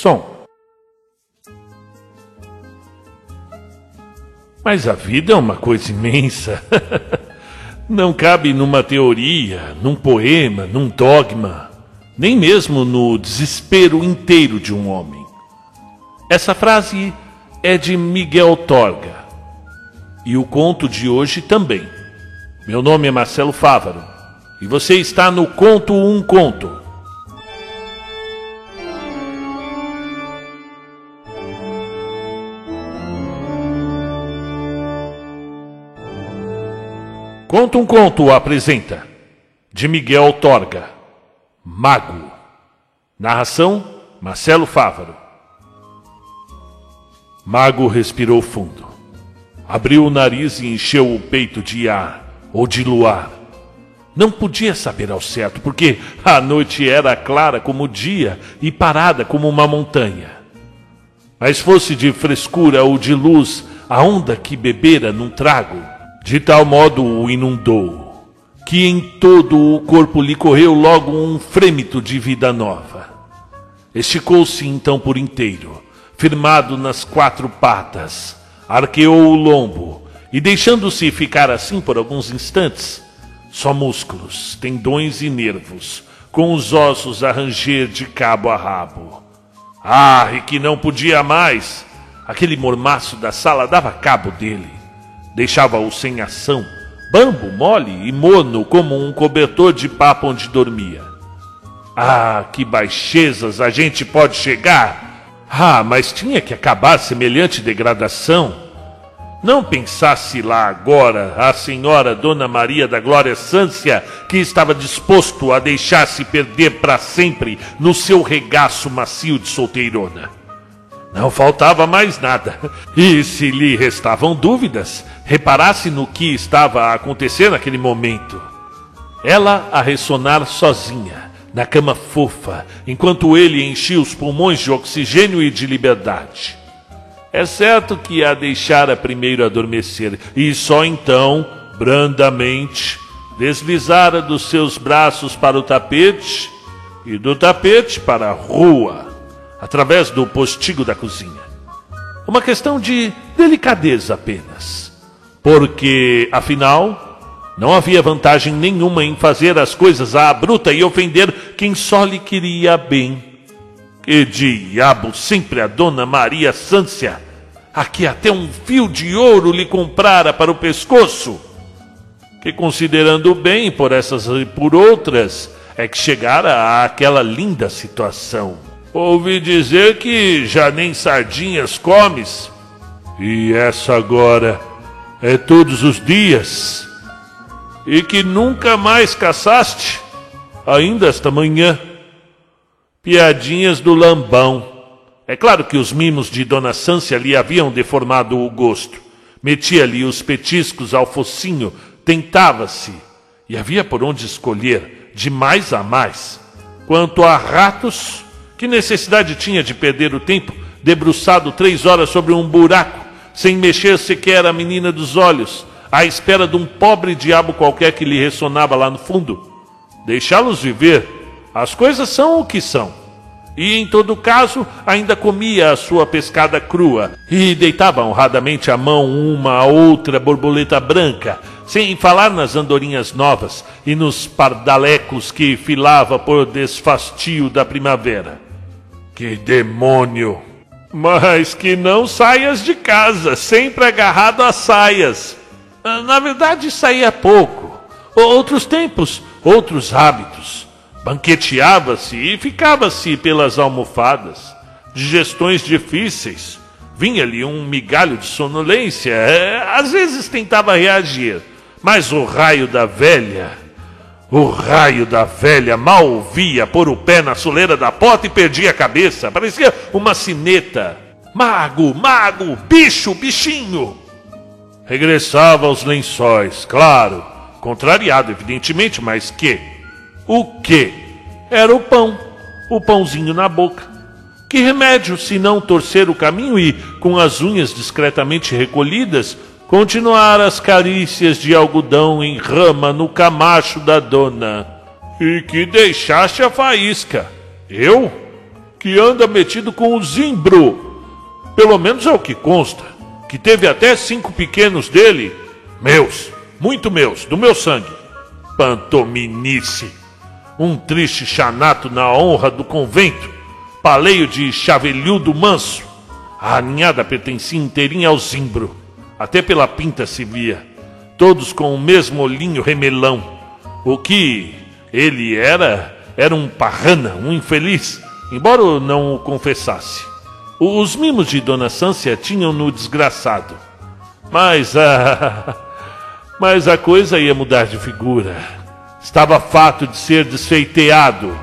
Som. Mas a vida é uma coisa imensa. Não cabe numa teoria, num poema, num dogma, nem mesmo no desespero inteiro de um homem. Essa frase é de Miguel Torga. E o conto de hoje também. Meu nome é Marcelo Fávaro e você está no Conto Um Conto. Conto um Conto apresenta de Miguel Torga, Mago. Narração Marcelo Fávaro. Mago respirou fundo. Abriu o nariz e encheu o peito de ar ou de luar. Não podia saber ao certo, porque a noite era clara como o dia e parada como uma montanha. Mas fosse de frescura ou de luz, a onda que bebera num trago, de tal modo o inundou, que em todo o corpo lhe correu logo um frêmito de vida nova. Esticou-se então por inteiro, firmado nas quatro patas, arqueou o lombo e, deixando-se ficar assim por alguns instantes, só músculos, tendões e nervos, com os ossos a ranger de cabo a rabo. Ah, e que não podia mais! Aquele mormaço da sala dava cabo dele. Deixava-o sem ação, bambo, mole e mono como um cobertor de papo onde dormia. Ah, que baixezas a gente pode chegar! Ah, mas tinha que acabar semelhante degradação. Não pensasse lá agora a senhora Dona Maria da Glória Sância, que estava disposto a deixar-se perder para sempre no seu regaço macio de solteirona. Não faltava mais nada. E se lhe restavam dúvidas, reparasse no que estava a acontecer naquele momento. Ela a ressonar sozinha na cama fofa, enquanto ele enchia os pulmões de oxigênio e de liberdade. É certo que a deixara primeiro adormecer, e só então, brandamente, deslizara dos seus braços para o tapete e do tapete para a rua, através do postigo da cozinha. Uma questão de delicadeza apenas, porque, afinal, não havia vantagem nenhuma em fazer as coisas à bruta e ofender quem só lhe queria bem. Que diabo, sempre a dona Maria Sância, a que até um fio de ouro lhe comprara para o pescoço. Que considerando bem por essas e por outras, é que chegara àquela linda situação. Ouvi dizer que já nem sardinhas comes. E essa agora é todos os dias e que nunca mais caçaste, ainda esta manhã. Piadinhas do lambão. É claro que os mimos de Dona Sância lhe haviam deformado o gosto. Metia-lhe os petiscos ao focinho, tentava-se, e havia por onde escolher, de mais a mais. Quanto a ratos, que necessidade tinha de perder o tempo, debruçado três horas sobre um buraco, sem mexer sequer a menina dos olhos, à espera de um pobre diabo qualquer que lhe ressonava lá no fundo. Deixá-los viver. As coisas são o que são. E em todo caso, ainda comia a sua pescada crua e deitava honradamente a mão uma a outra borboleta branca, sem falar nas andorinhas novas e nos pardalecos que filava por desfastio da primavera. Que demônio! Mas que não saias de casa, sempre agarrado às saias. Ah, na verdade, saía pouco. Outros tempos, outros hábitos. Banqueteava-se e ficava-se pelas almofadas. Digestões difíceis. Vinha-lhe um migalho de sonolência. É, às vezes tentava reagir. Mas o raio da velha. O raio da velha mal ouvia pôr o pé na soleira da porta e perdia a cabeça. Parecia uma sineta. Mago, mago, bicho, bichinho. Regressava aos lençóis, claro, contrariado, evidentemente, mas que? O que? Era o pão, o pãozinho na boca. Que remédio se não torcer o caminho e, com as unhas discretamente recolhidas, continuar as carícias de algodão em rama no camacho da dona? E que deixaste a faísca. Eu? que anda metido com o Zimbro. Pelo menos é o que consta. Que teve até cinco pequenos dele. Meus, muito meus, do meu sangue. Pantominice. Um triste chanato na honra do convento. Paleio de chavelhudo manso. A ninhada pertencia inteirinha ao Zimbro. Até pela pinta se via. Todos com o mesmo olhinho remelão. O que ele era, era um parrana, um infeliz, embora não o confessasse. Os mimos de Dona Sância tinham-no desgraçado. Mas a. Mas a coisa ia mudar de figura. Estava fato de ser desfeiteado.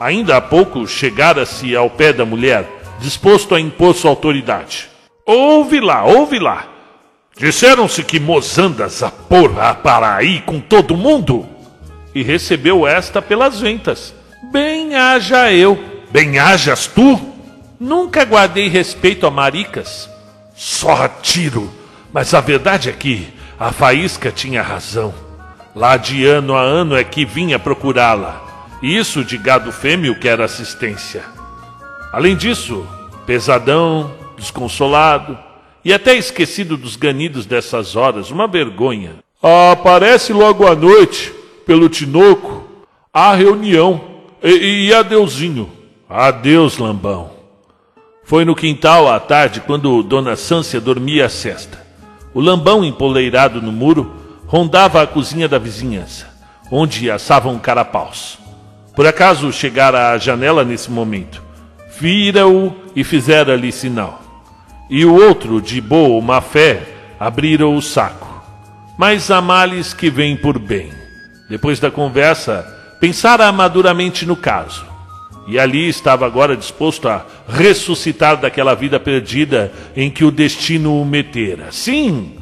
Ainda há pouco chegara-se ao pé da mulher, disposto a impor sua autoridade. Ouve lá, ouve lá. Disseram-se que Mozandas a porra para aí com todo mundo? E recebeu esta pelas ventas. Bem haja eu. Bem hajas tu? Nunca guardei respeito a maricas. Só tiro. Mas a verdade é que a faísca tinha razão. Lá de ano a ano é que vinha procurá-la. Isso de gado fêmeo quer assistência. Além disso, pesadão, desconsolado, e até esquecido dos ganidos dessas horas, uma vergonha. Aparece logo à noite, pelo Tinoco, a reunião. E, e adeuzinho. Adeus, lambão. Foi no quintal à tarde, quando Dona Sância dormia a cesta. O lambão, empoleirado no muro, rondava a cozinha da vizinhança, onde assavam carapaus. Por acaso chegara à janela nesse momento. Vira-o e fizera-lhe sinal e o outro, de boa má fé, abriram o saco. Mas há males que vêm por bem. Depois da conversa, pensara maduramente no caso. E ali estava agora disposto a ressuscitar daquela vida perdida em que o destino o metera. Sim,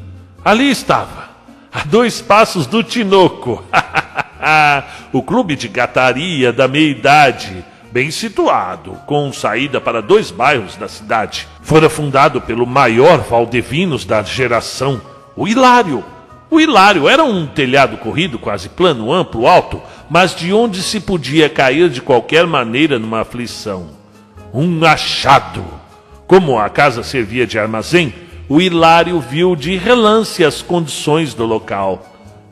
ali estava, a dois passos do Tinoco. o clube de gataria da meia-idade bem situado, com saída para dois bairros da cidade. Fora fundado pelo maior Valdevinos da geração, o Hilário. O Hilário era um telhado corrido, quase plano, amplo, alto, mas de onde se podia cair de qualquer maneira numa aflição. Um achado. Como a casa servia de armazém, o Hilário viu de relance as condições do local.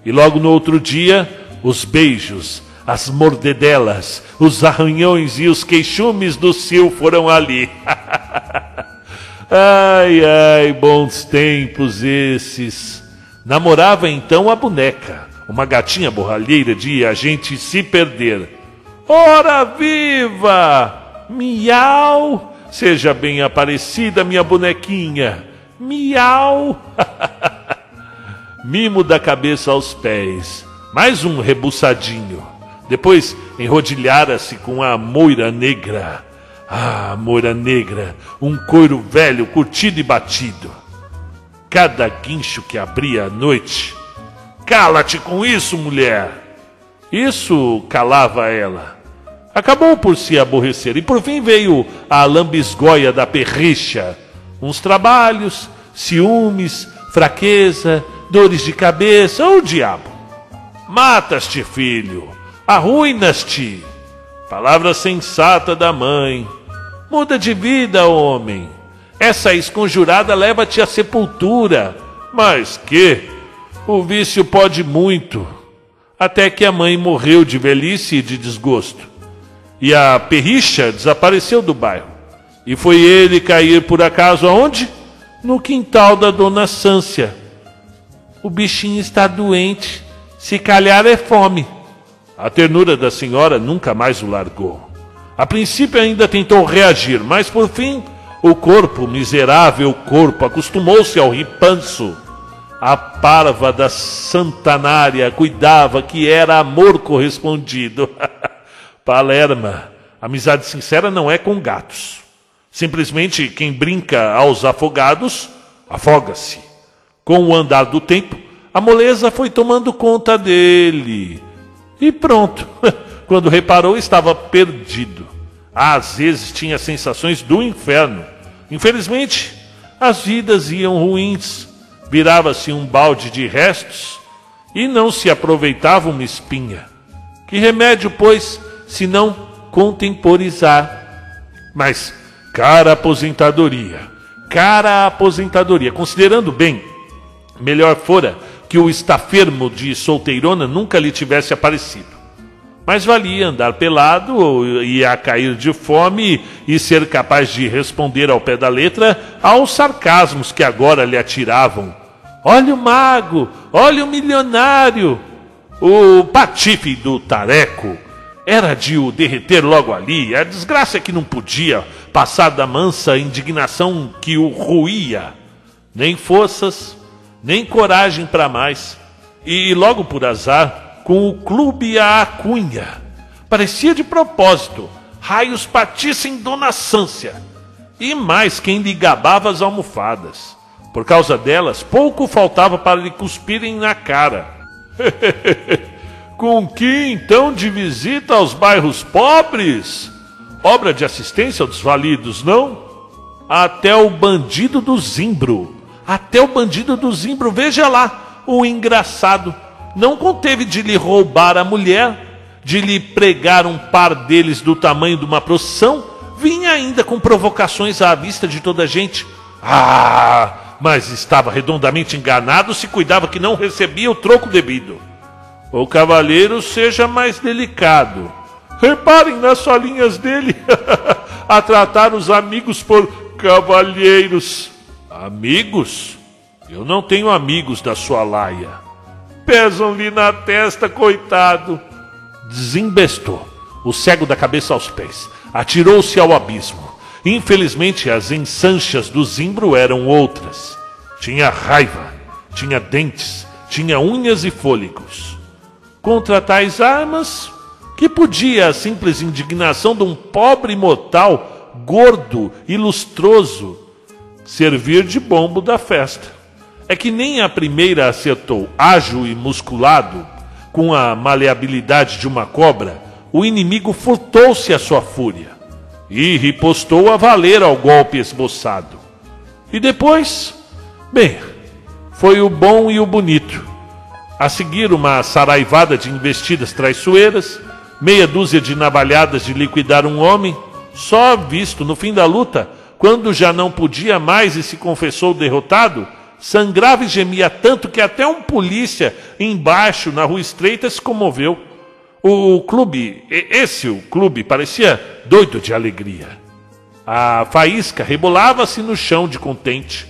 E logo no outro dia, os beijos, as mordedelas, os arranhões e os queixumes do Sil foram ali. ai, ai, bons tempos esses. Namorava então a boneca, uma gatinha borralheira de a gente se perder. Ora viva! Miau! Seja bem aparecida, minha bonequinha. Miau! Mimo da cabeça aos pés. Mais um rebuçadinho. Depois enrodilhara-se com a moira negra. Ah, moira negra, um couro velho, curtido e batido. Cada guincho que abria à noite. Cala-te com isso, mulher! Isso calava ela. Acabou por se aborrecer e por fim veio a lambisgoia da perricha. Uns trabalhos, ciúmes, fraqueza, dores de cabeça, oh, diabo. Matas-te, filho arruinas-te. Palavra sensata da mãe. Muda de vida, homem. Essa esconjurada leva-te à sepultura. Mas que? O vício pode muito. Até que a mãe morreu de velhice e de desgosto. E a perricha desapareceu do bairro. E foi ele cair por acaso aonde? No quintal da dona Sância. O bichinho está doente. Se calhar é fome. A ternura da senhora nunca mais o largou. A princípio ainda tentou reagir, mas por fim o corpo, miserável corpo, acostumou-se ao ripanço. A parva da santanária cuidava que era amor correspondido. Palerma, amizade sincera não é com gatos. Simplesmente quem brinca aos afogados, afoga-se. Com o andar do tempo, a moleza foi tomando conta dele. E pronto. Quando reparou, estava perdido. Às vezes tinha sensações do inferno. Infelizmente, as vidas iam ruins. Virava-se um balde de restos e não se aproveitava uma espinha. Que remédio, pois, se não contemporizar? Mas, cara aposentadoria, cara aposentadoria, considerando bem, melhor fora que o estafermo de solteirona nunca lhe tivesse aparecido. Mas valia andar pelado ia cair de fome e ser capaz de responder ao pé da letra aos sarcasmos que agora lhe atiravam. Olha o mago, olha o milionário. O patife do tareco era de o derreter logo ali. A desgraça é que não podia passar da mansa indignação que o ruía. Nem forças, nem coragem para mais. E logo por azar, com o clube à cunha. Parecia de propósito, raios patissem Dona Sância. E mais quem lhe gabava as almofadas. Por causa delas, pouco faltava para lhe cuspirem na cara. com que então de visita aos bairros pobres? Obra de assistência aos desvalidos, não? Até o bandido do Zimbro. Até o bandido do Zimbro, veja lá, o engraçado não conteve de lhe roubar a mulher, de lhe pregar um par deles do tamanho de uma procissão, vinha ainda com provocações à vista de toda a gente. Ah, mas estava redondamente enganado se cuidava que não recebia o troco devido. O cavalheiro seja mais delicado. Reparem nas solinhas dele a tratar os amigos por cavalheiros. Amigos? Eu não tenho amigos da sua laia pesam-lhe na testa, coitado. Desembestou, o cego da cabeça aos pés, atirou-se ao abismo. Infelizmente, as ensanchas do zimbro eram outras. Tinha raiva, tinha dentes, tinha unhas e fôlegos. Contra tais armas, que podia a simples indignação de um pobre mortal, gordo e lustroso, servir de bombo da festa é que nem a primeira acertou, ágil e musculado, com a maleabilidade de uma cobra, o inimigo furtou-se a sua fúria e ripostou a valer ao golpe esboçado. E depois, bem, foi o bom e o bonito. A seguir, uma saraivada de investidas traiçoeiras, meia dúzia de navalhadas de liquidar um homem, só visto no fim da luta, quando já não podia mais e se confessou derrotado, sangrava e gemia tanto que até um polícia embaixo na rua estreita se comoveu. O clube, esse o clube, parecia doido de alegria. A faísca rebolava-se no chão de contente.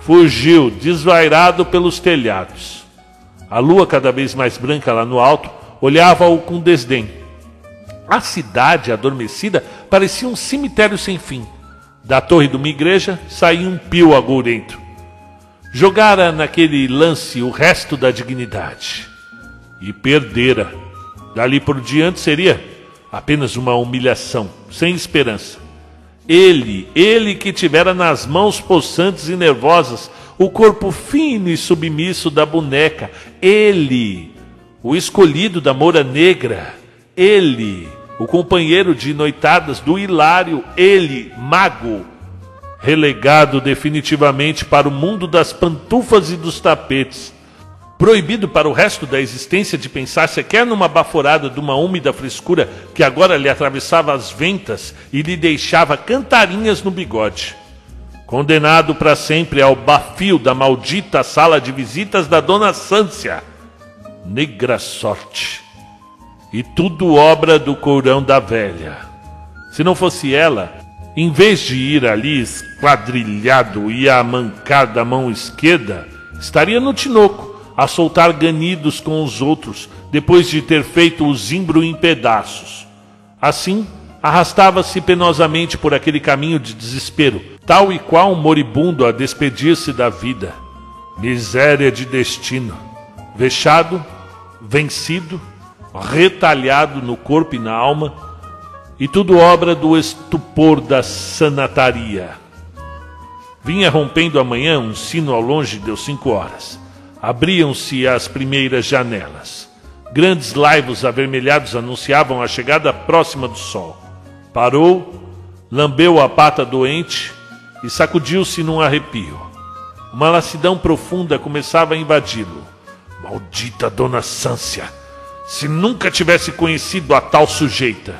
Fugiu, desvairado pelos telhados. A lua, cada vez mais branca lá no alto, olhava-o com desdém. A cidade adormecida parecia um cemitério sem fim. Da torre de uma igreja saía um pio agourento. Jogara naquele lance o resto da dignidade e perdera. Dali por diante seria apenas uma humilhação, sem esperança. Ele, ele que tivera nas mãos possantes e nervosas o corpo fino e submisso da boneca, ele, o escolhido da moura negra, ele, o companheiro de noitadas do Hilário, ele, mago, relegado definitivamente para o mundo das pantufas e dos tapetes, proibido para o resto da existência de pensar sequer numa baforada de uma úmida frescura que agora lhe atravessava as ventas e lhe deixava cantarinhas no bigode. Condenado para sempre ao bafio da maldita sala de visitas da dona Sância. Negra sorte. E tudo obra do courão da velha. Se não fosse ela, em vez de ir ali esquadrilhado e a mancar da mão esquerda, estaria no tinoco, a soltar ganidos com os outros, depois de ter feito o zimbro em pedaços. Assim, arrastava-se penosamente por aquele caminho de desespero, tal e qual um moribundo a despedir-se da vida. Miséria de destino. Vexado, vencido, retalhado no corpo e na alma, e tudo obra do estupor da sanataria. Vinha rompendo a manhã, um sino ao longe deu cinco horas. Abriam-se as primeiras janelas. Grandes laivos avermelhados anunciavam a chegada próxima do sol. Parou, lambeu a pata doente e sacudiu-se num arrepio. Uma lassidão profunda começava a invadi-lo. Maldita Dona Sância! Se nunca tivesse conhecido a tal sujeita!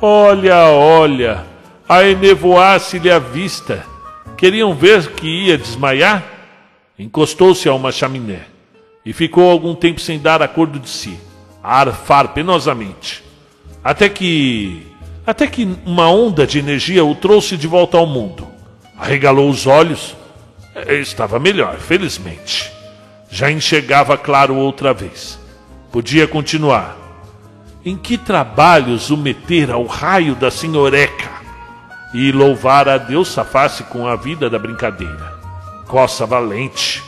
Olha, olha, a enevoar-se-lhe a vista. Queriam ver que ia desmaiar? Encostou-se a uma chaminé e ficou algum tempo sem dar acordo de si, a arfar penosamente. Até que. Até que uma onda de energia o trouxe de volta ao mundo. Arregalou os olhos. Estava melhor, felizmente. Já enxergava claro outra vez. Podia continuar. Em que trabalhos o meter ao raio da senhoreca? E louvar a Deus safar-se com a vida da brincadeira. Coça valente.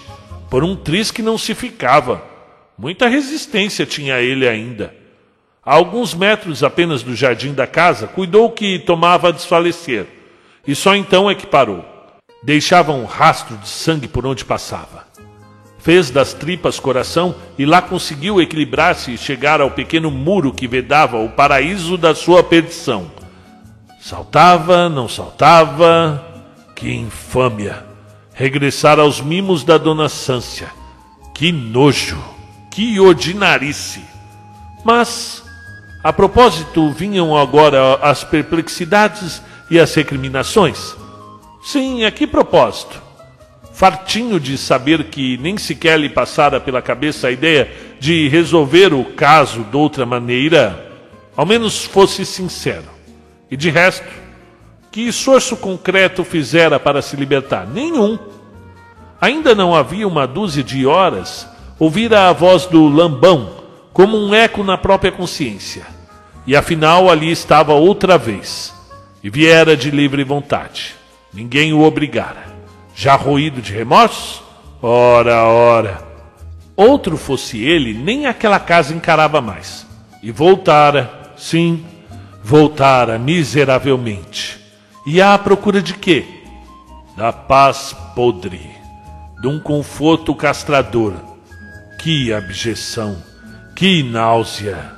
Por um triz que não se ficava. Muita resistência tinha ele ainda. A alguns metros apenas do jardim da casa, cuidou que tomava a desfalecer. E só então é que parou. Deixava um rastro de sangue por onde passava fez das tripas coração e lá conseguiu equilibrar-se e chegar ao pequeno muro que vedava o paraíso da sua perdição. Saltava, não saltava, que infâmia! Regressar aos mimos da dona Sância. Que nojo, que ordinarice! Mas, a propósito, vinham agora as perplexidades e as recriminações? Sim, a que propósito? Fartinho de saber que nem sequer lhe passara pela cabeça a ideia de resolver o caso de outra maneira, ao menos fosse sincero. E de resto, que esforço concreto fizera para se libertar? Nenhum. Ainda não havia uma dúzia de horas, ouvira a voz do lambão como um eco na própria consciência. E afinal ali estava outra vez, e viera de livre vontade. Ninguém o obrigara já roído de remorso? Ora, ora. Outro fosse ele, nem aquela casa encarava mais. E voltara, sim, voltara miseravelmente. E à procura de quê? Da paz podre, de um conforto castrador. Que abjeção, que náusea.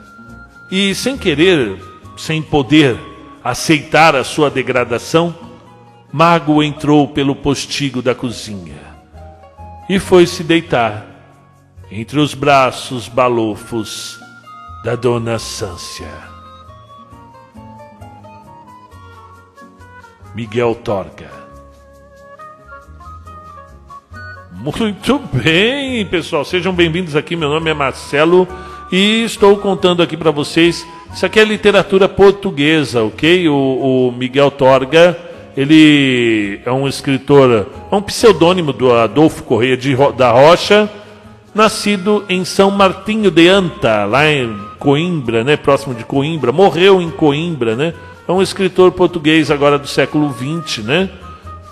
E sem querer, sem poder aceitar a sua degradação, Mago entrou pelo postigo da cozinha e foi se deitar entre os braços balofos da dona Sância. Miguel Torga. Muito bem, pessoal, sejam bem-vindos aqui. Meu nome é Marcelo e estou contando aqui para vocês. Isso aqui é literatura portuguesa, ok? O, o Miguel Torga ele é um escritor, é um pseudônimo do Adolfo Correia de, da Rocha, nascido em São Martinho de Anta, lá em Coimbra, né, próximo de Coimbra, morreu em Coimbra, né? É um escritor português agora do século XX, né?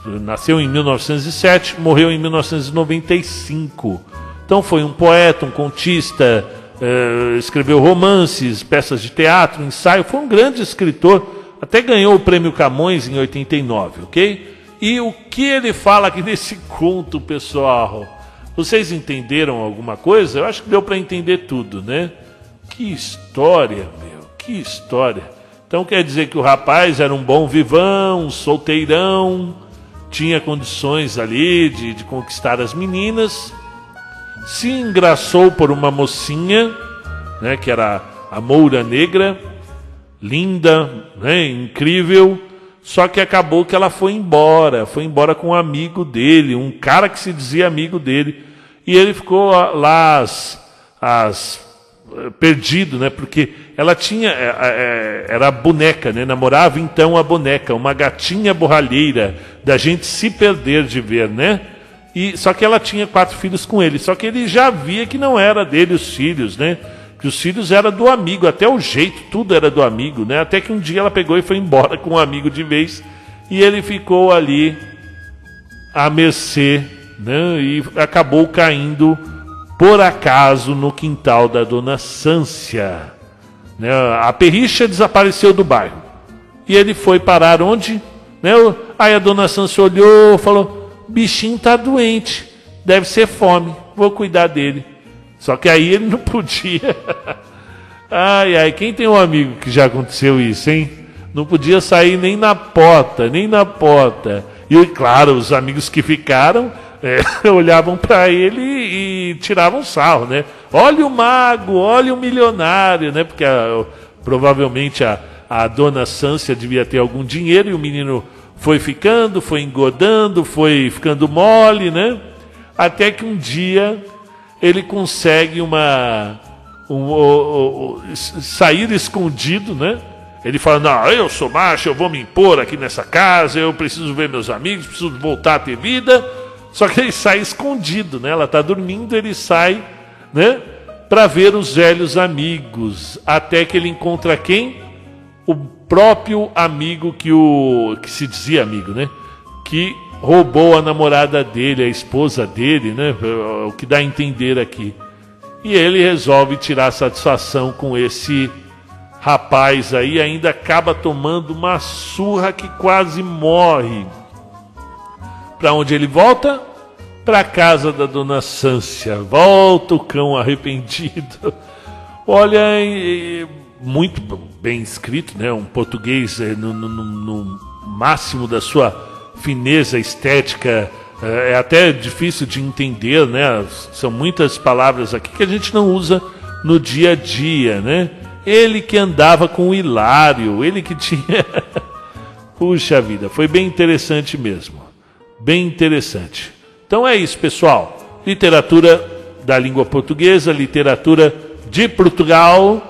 Nasceu em 1907, morreu em 1995. Então foi um poeta, um contista, eh, escreveu romances, peças de teatro, ensaio, foi um grande escritor até ganhou o prêmio Camões em 89, ok? E o que ele fala aqui nesse conto, pessoal? Vocês entenderam alguma coisa? Eu acho que deu para entender tudo, né? Que história, meu, que história. Então quer dizer que o rapaz era um bom vivão, um solteirão, tinha condições ali de, de conquistar as meninas, se engraçou por uma mocinha, né, que era a Moura Negra, linda, né, incrível, só que acabou que ela foi embora, foi embora com um amigo dele, um cara que se dizia amigo dele, e ele ficou lá as, as perdido, né? Porque ela tinha é, é, era boneca, né? Namorava então a boneca, uma gatinha borralheira da gente se perder de ver, né? E só que ela tinha quatro filhos com ele, só que ele já via que não era dele os filhos, né? Que os filhos eram do amigo, até o jeito, tudo era do amigo, né? Até que um dia ela pegou e foi embora com um amigo de vez e ele ficou ali à mercê, né? E acabou caindo por acaso no quintal da dona Sância. Né? A perricha desapareceu do bairro e ele foi parar onde? Né? Aí a dona Sância olhou, falou: bichinho tá doente, deve ser fome, vou cuidar dele. Só que aí ele não podia. ai, ai, quem tem um amigo que já aconteceu isso, hein? Não podia sair nem na porta, nem na porta. E, claro, os amigos que ficaram é, olhavam para ele e tiravam sarro, né? Olha o mago, olha o milionário, né? Porque a, provavelmente a, a dona Sância devia ter algum dinheiro e o menino foi ficando, foi engodando, foi ficando mole, né? Até que um dia ele consegue uma um, um, um, sair escondido, né? Ele fala: Não, eu sou macho, eu vou me impor aqui nessa casa, eu preciso ver meus amigos, preciso voltar a ter vida. Só que ele sai escondido, né? Ela está dormindo, ele sai, né? Para ver os velhos amigos, até que ele encontra quem? O próprio amigo que o que se dizia amigo, né? Que roubou a namorada dele, a esposa dele, né? O que dá a entender aqui. E ele resolve tirar satisfação com esse rapaz aí, ainda acaba tomando uma surra que quase morre. Para onde ele volta? Para casa da dona Sância. Volta o cão arrependido. Olha, muito bem escrito, né? Um português eh, no, no, no máximo da sua fineza estética. É, é até difícil de entender, né? São muitas palavras aqui que a gente não usa no dia a dia, né? Ele que andava com o Hilário, ele que tinha. Puxa vida, foi bem interessante mesmo. Bem interessante. Então é isso, pessoal. Literatura da língua portuguesa, literatura de Portugal.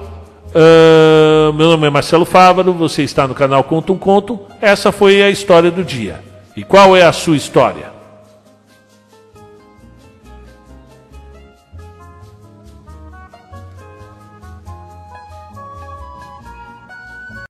Uh, meu nome é Marcelo Fávaro, você está no canal Conto um Conto. Essa foi a história do dia. E qual é a sua história?